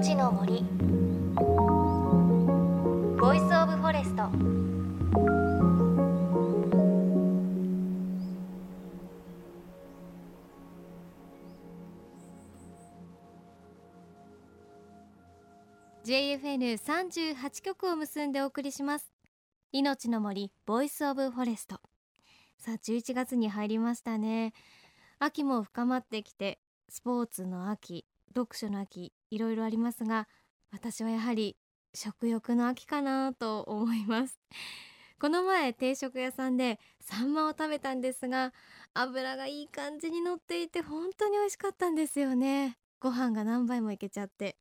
命の森。 Voice of Forest。JFN38 局を結んでお送りします。命の森 Voice of Forest。さあ11月に入りましたね。秋も深まってきてスポーツの秋読書の秋いろいろありますが私はやはり食欲の秋かなと思います。この前定食屋さんでサンマを食べたんですが油がいい感じに乗っていて本当に美味しかったんですよね。ご飯が何杯もいけちゃって。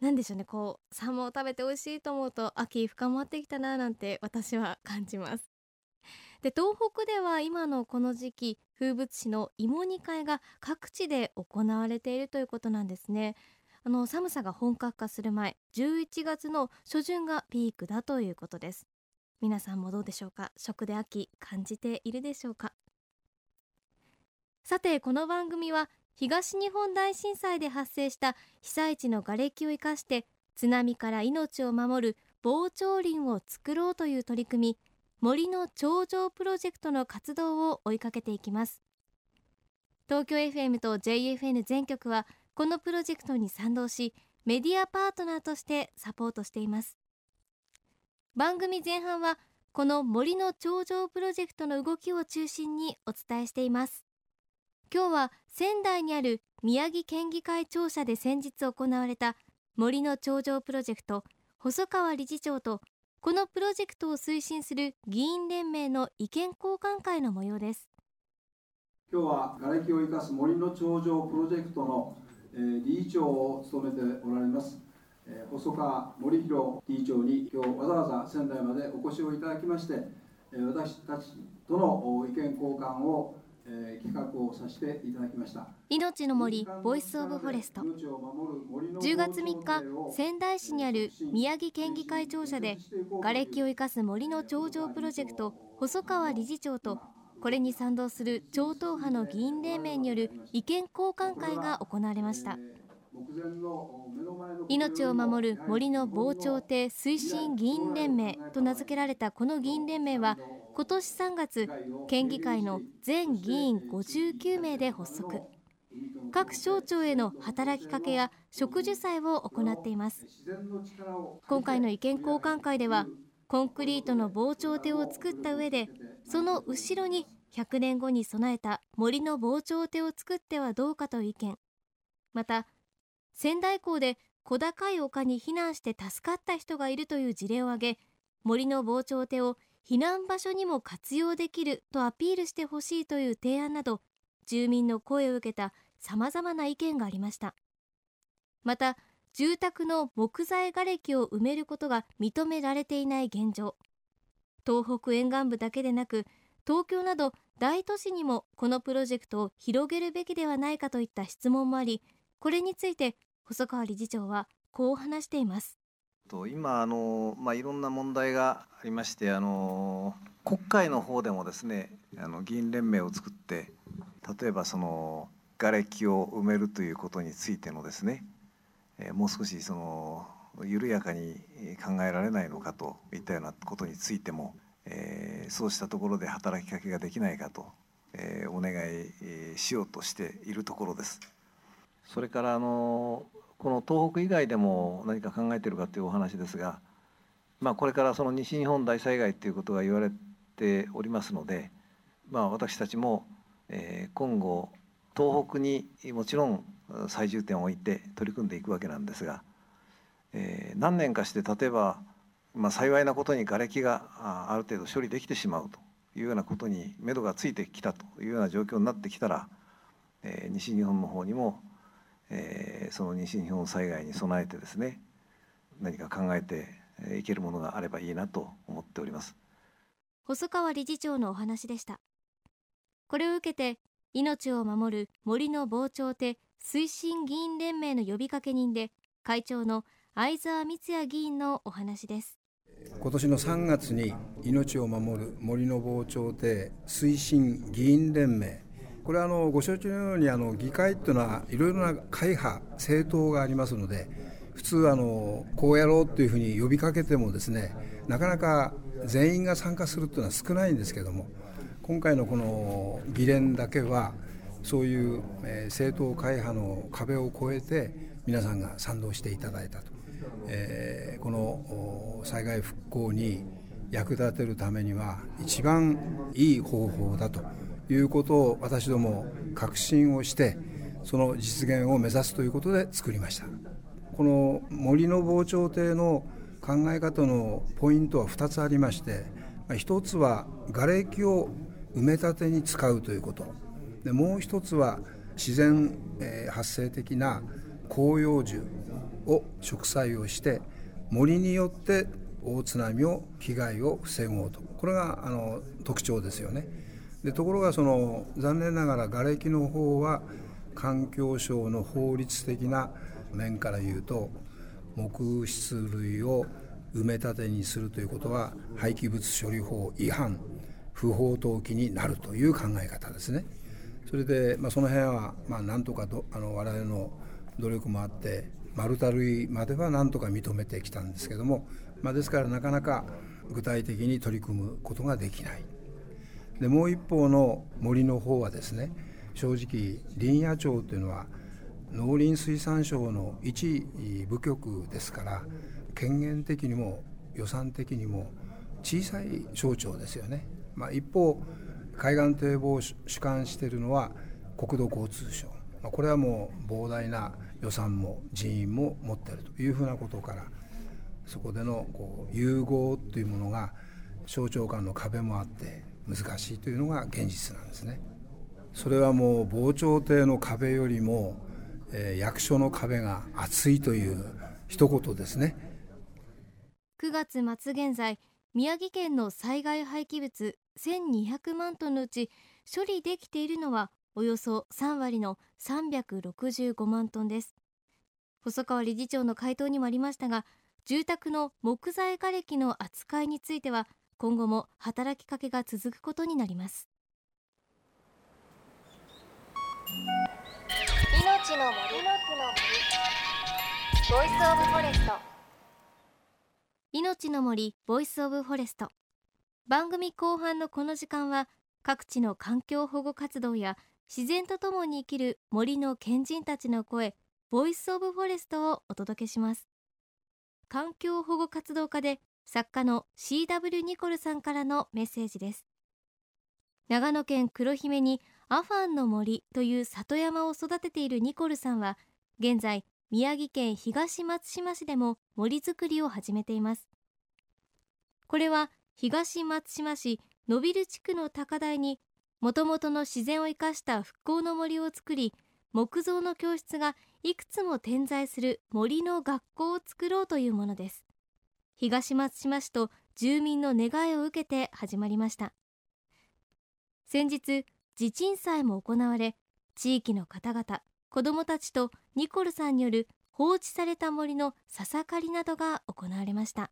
何でしょうねこうサンマを食べて美味しいと思うと秋深まってきたななんて私は感じます。で東北では今のこの時期風物詩の芋煮会が各地で行われているということなんですね。あの寒さが本格化する前11月の初旬がピークだということです。皆さんもどうでしょうか？食で秋感じているでしょうか？さてこの番組は東日本大震災で発生した被災地の瓦礫を生かして津波から命を守る防潮林を作ろうという取り組み森の頂上プロジェクトの活動を追いかけていきます。東京 FM と JFN 全局はこのプロジェクトに賛同しメディアパートナーとしてサポートしています。番組前半はこの森の頂上プロジェクトの動きを中心にお伝えしています。今日は仙台にある宮城県議会庁舎で先日行われた森の頂上プロジェクト細川理事長とこのプロジェクトを推進する議員連盟の意見交換会の模様です。今日は瓦礫を生かす森の長城プロジェクトの、理事長を務めておられます、えー、細川護熙理事長に今日わざわざ仙台までお越しをいただきまして、えー、私たちとの意見交換をえー、企画をさせていただきました。命の森 Voice of Forest。10月3日仙台市にある宮城県議会庁舎で瓦礫を生かす森の頂上プロジェクト細川理事長とこれに賛同する超党派の議員連盟による意見交換会が行われました。命を守る森の防潮堤推進議員連盟と名付けられたこの議員連盟は今年3月県議会の全議員59名で発足。各省庁への働きかけや植樹祭を行っています。今回の意見交換会ではコンクリートの防潮堤を作った上でその後ろに100年後に備えた森の防潮堤を作ってはどうかと意見。また仙台港で小高い丘に避難して助かった人がいるという事例を挙げ森の防潮堤を避難場所にも活用できるとアピールしてほしいという提案など住民の声を受けたさまざまな意見がありました。また住宅の木材瓦礫を埋めることが認められていない現状。東北沿岸部だけでなく東京など大都市にもこのプロジェクトを広げるべきではないかといった質問もありこれについて細川理事長はこう話しています。と今あの、まあ、いろんな問題がありましてあの国会の方でもですねあの議員連盟を作って例えばその瓦礫を埋めるということについてのですね、えもう少しその緩やかに考えられないのかといったようなことについても、え、そうしたところで働きかけができないかと、え、お願いしようとしているところです。それからあのこの東北以外でも何か考えているかというお話ですが、まあ、これからその西日本大災害ということが言われておりますので、まあ、私たちも、え今後東北にもちろん最重点を置いて取り組んでいくわけなんですが、え何年かして例えば、まあ、幸いなことに瓦礫がある程度処理できてしまうというようなことに目処がついてきたというような状況になってきたら、え西日本の方にもえー、その西日本災害に備えてですね何か考えていけるものがあればいいなと思っております。細川理事長のお話でした。これを受けて命を守る森の防潮堤推進議員連盟の呼びかけ人で会長の相沢光也議員のお話です。今年の3月に命を守る森の防潮堤推進議員連盟。これはあのご承知のようにあの議会というのはいろいろな会派政党がありますので普通あのこうやろうっていうふうに呼びかけてもですねなかなか全員が参加するっていうのは少ないんですけども今回のこの議連だけはそういう、え、政党会派の壁を越えて皆さんが賛同していただいたと、えー、この災害復興に役立てるためには一番いい方法だと。いうことを私ども確信をしてその実現を目指すということで作りました。この森の防潮堤の考え方のポイントは2つありまして1つは瓦礫を埋め立てに使うということ。でもう1つは自然、え発生的な広葉樹を植栽をして森によって大津波を被害を防ごうとこれがあの特徴ですよねでところがその残念ながら瓦礫の方は環境省の法律的な面から言うと木質類を埋め立てにするということは廃棄物処理法違反不法投棄になるという考え方ですね。それで、まあ、その辺は、まあ、なんとかどあの我々の努力もあって丸太類まではなんとか認めてきたんですけども、まあ、ですからなかなか具体的に取り組むことができない。でもう一方の森の方はですね正直林野庁というのは農林水産省の一部局ですから権限的にも予算的にも小さい省庁ですよね、まあ、一方海岸堤防を主管しているのは国土交通省、まあ、これはもう膨大な予算も人員も持っているというふうなことからそこでのこう融合というものが省庁間の壁もあって難しいというのが現実なんですね。それはもう防潮堤の壁よりも、えー、役所の壁が厚いという一言ですね9月末現在宮城県の災害廃棄物1200万トンのうち処理できているのはおよそ3割の365万トンです。細川理事長の回答にもありましたが住宅の木材瓦礫の扱いについては今後も働きかけが続くことになります。命の森。 Voice of Forest。命の森 Voice of Forest 番組後半のこの時間は各地の環境保護活動や自然とともに生きる森の賢人たちの声 Voice of Forest をお届けします。環境保護活動家で作家の CW ニコルさんからのメッセージです。長野県黒姫にアファンの森という里山を育てているニコルさんは現在宮城県東松島市でも森づくりを始めています。これは東松島市野ビル地区の高台にもともとの自然を生かした復興の森を作り木造の教室がいくつも点在する森の学校を作ろうというものです。東松島市と住民の願いを受けて始まりました。先日地鎮祭も行われ地域の方々子どもたちとニコルさんによる放置された森の笹刈りなどが行われました。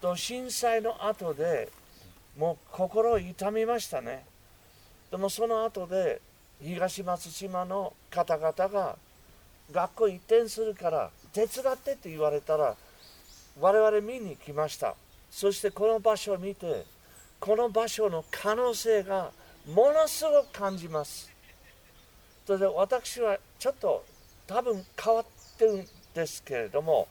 と震災の後でもう心を痛みましたね。でもその後で東松島の方々が学校移転するから手伝ってって言われたら我々見に来ました。そしてこの場所を見てこの場所の可能性がものすごく感じます。それで私はちょっと多分変わってるんですけれども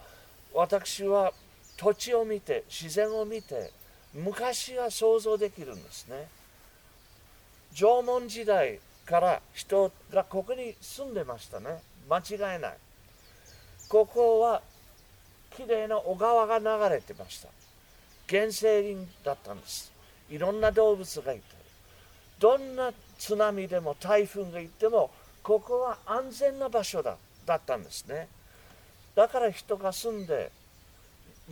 私は土地を見て自然を見て昔は想像できるんですね。縄文時代から人がここに住んでましたね。間違いない。ここはきれいな小川が流れてました。原生林だったんです。いろんな動物がいてどんな津波でも台風が行ってもここは安全な場所だだったんですね。だから人が住んで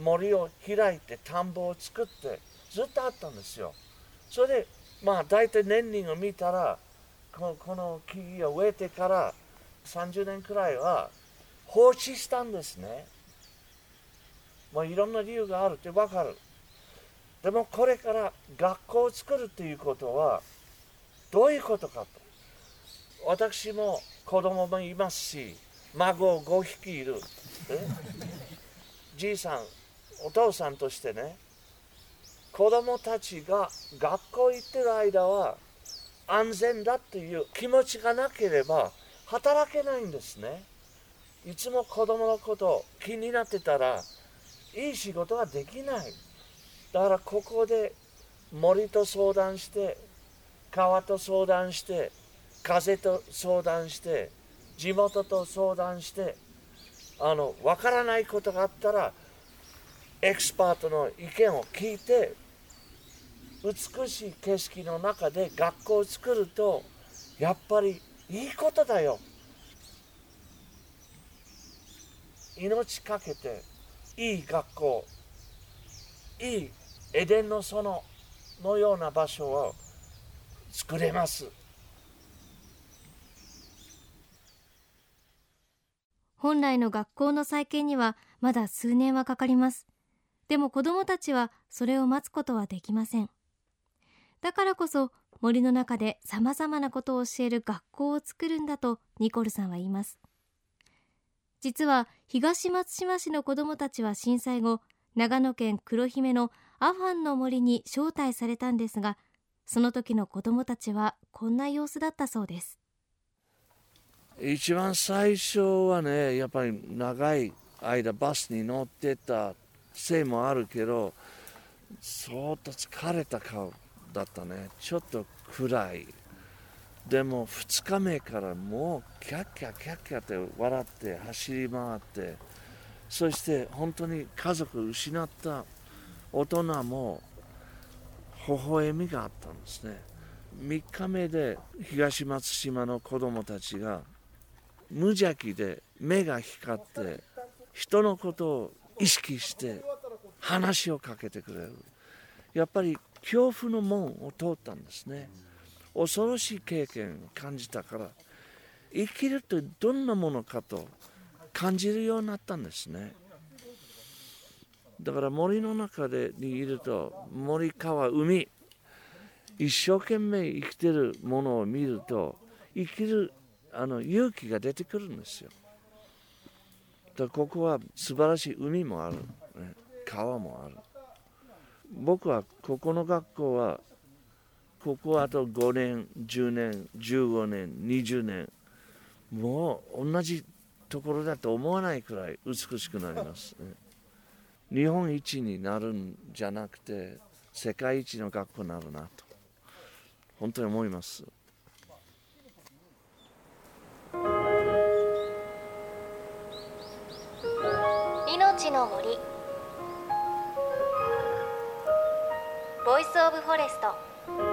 森を開いて田んぼを作ってずっとあったんですよ。それでまあ大体年輪を見たらこの木々を植えてから30年くらいは放置したんですね。まあいろんな理由があるって分かる。でもこれから学校を作るということはどういうことかと。私も子供もいますし孫5匹いる。じいさんお父さんとしてね子供たちが学校行ってる間は安全だっていう気持ちがなければ働けないんですね。いつも子供のこと気になってたらいい仕事ができない。だからここで森と相談して川と相談して風と相談して地元と相談してあの分からないことがあったらエキスパートの意見を聞いて美しい景色の中で学校を作るとやっぱりいいことだよ。命かけていい学校いいエデンの園のような場所を作れます。本来の学校の再建にはまだ数年はかかります。でも子どもたちはそれを待つことはできません。だからこそ森の中でさまざまなことを教える学校を作るんだとニコルさんは言います。実は東松島市の子どもたちは震災後長野県黒姫のアファンの森に招待されたんですがその時の子どもたちはこんな様子だったそうです。一番最初はねやっぱり長い間バスに乗ってたせいもあるけど相当疲れた顔だったね。ちょっと暗い。でも2日目からもうキャッキャキャッキャって笑って走り回ってそして本当に家族失った大人も微笑みがあったんですね。3日目で東松島の子供たちが無邪気で目が光って人のことを意識して話をかけてくれる。やっぱり恐怖の門を通ったんですね。恐ろしい経験を感じたから生きるとどんなものかと感じるようになったんですね。だから森の中でにいると森川海一生懸命生きてるものを見ると生きるあの勇気が出てくるんですよ。だここは素晴らしい海もある、ね、川もある。僕はここの学校はここあと5年10年15年20年もう同じところだと思わないくらい美しくなります、ね、日本一になるんじゃなくて世界一の学校になるなと本当に思います。の森。ボイスオブフォレスト。